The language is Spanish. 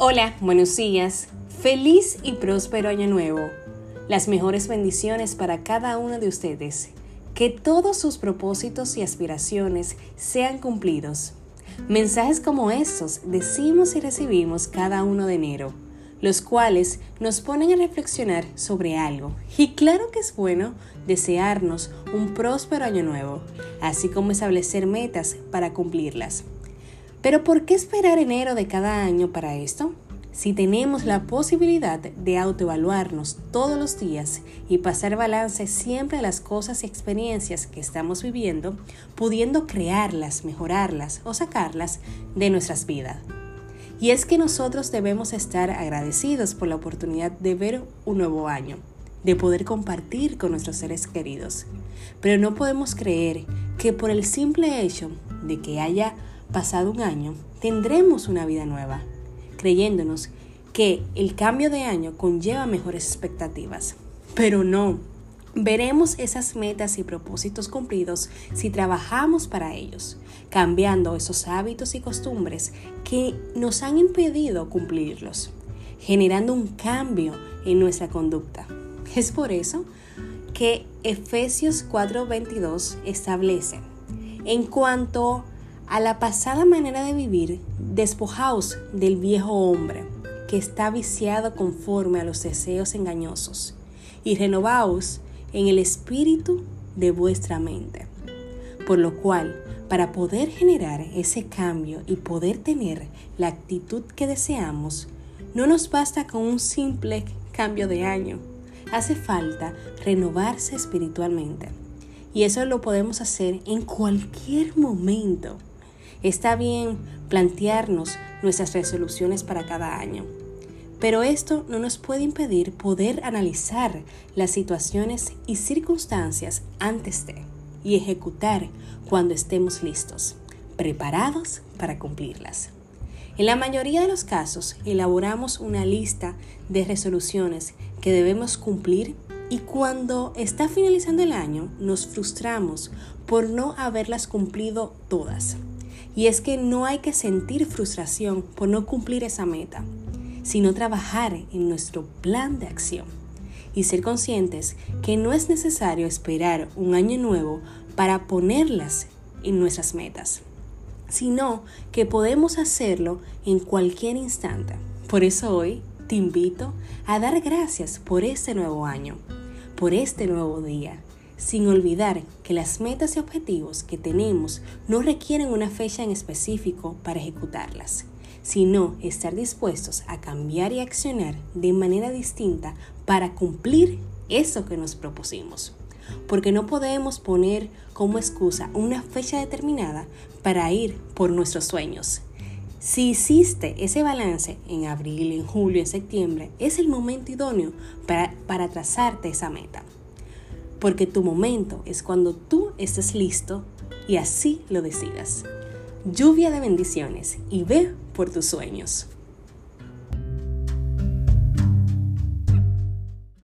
Hola, buenos días. Feliz y próspero año nuevo. Las mejores bendiciones para cada uno de ustedes. Que todos sus propósitos y aspiraciones sean cumplidos. Mensajes como estos decimos y recibimos cada uno de enero, los cuales nos ponen a reflexionar sobre algo. Y claro que es bueno desearnos un próspero año nuevo, así como establecer metas para cumplirlas. Pero ¿por qué esperar enero de cada año para esto? Si tenemos la posibilidad de autoevaluarnos todos los días y pasar balance siempre a las cosas y experiencias que estamos viviendo, pudiendo crearlas, mejorarlas o sacarlas de nuestras vidas. Y es que nosotros debemos estar agradecidos por la oportunidad de ver un nuevo año, de poder compartir con nuestros seres queridos. Pero no podemos creer que por el simple hecho de que haya pasado un año, tendremos una vida nueva, creyéndonos que el cambio de año conlleva mejores expectativas. Pero no, veremos esas metas y propósitos cumplidos si trabajamos para ellos, cambiando esos hábitos y costumbres que nos han impedido cumplirlos, generando un cambio en nuestra conducta. Es por eso que Efesios 4:22 establece, en cuanto a la pasada manera de vivir, despojaos del viejo hombre que está viciado conforme a los deseos engañosos y renovaos en el espíritu de vuestra mente. Por lo cual, para poder generar ese cambio y poder tener la actitud que deseamos, no nos basta con un simple cambio de año. Hace falta renovarse espiritualmente. Y eso lo podemos hacer en cualquier momento Está bien plantearnos nuestras resoluciones para cada año, pero esto no nos puede impedir poder analizar las situaciones y circunstancias antes de y ejecutar cuando estemos listos, preparados para cumplirlas. En la mayoría de los casos elaboramos una lista de resoluciones que debemos cumplir y cuando está finalizando el año nos frustramos por no haberlas cumplido todas. Y es que no hay que sentir frustración por no cumplir esa meta, sino trabajar en nuestro plan de acción y ser conscientes que no es necesario esperar un año nuevo para ponerlas en nuestras metas, sino que podemos hacerlo en cualquier instante. Por eso hoy te invito a dar gracias por este nuevo año, por este nuevo día sin olvidar que las metas y objetivos que tenemos no requieren una fecha en específico para ejecutarlas, sino estar dispuestos a cambiar y accionar de manera distinta para cumplir eso que nos propusimos. Porque no podemos poner como excusa una fecha determinada para ir por nuestros sueños. Si hiciste ese balance en abril, en julio, en septiembre, es el momento idóneo para, para trazarte esa meta porque tu momento es cuando tú estés listo y así lo decidas. Lluvia de bendiciones y ve por tus sueños.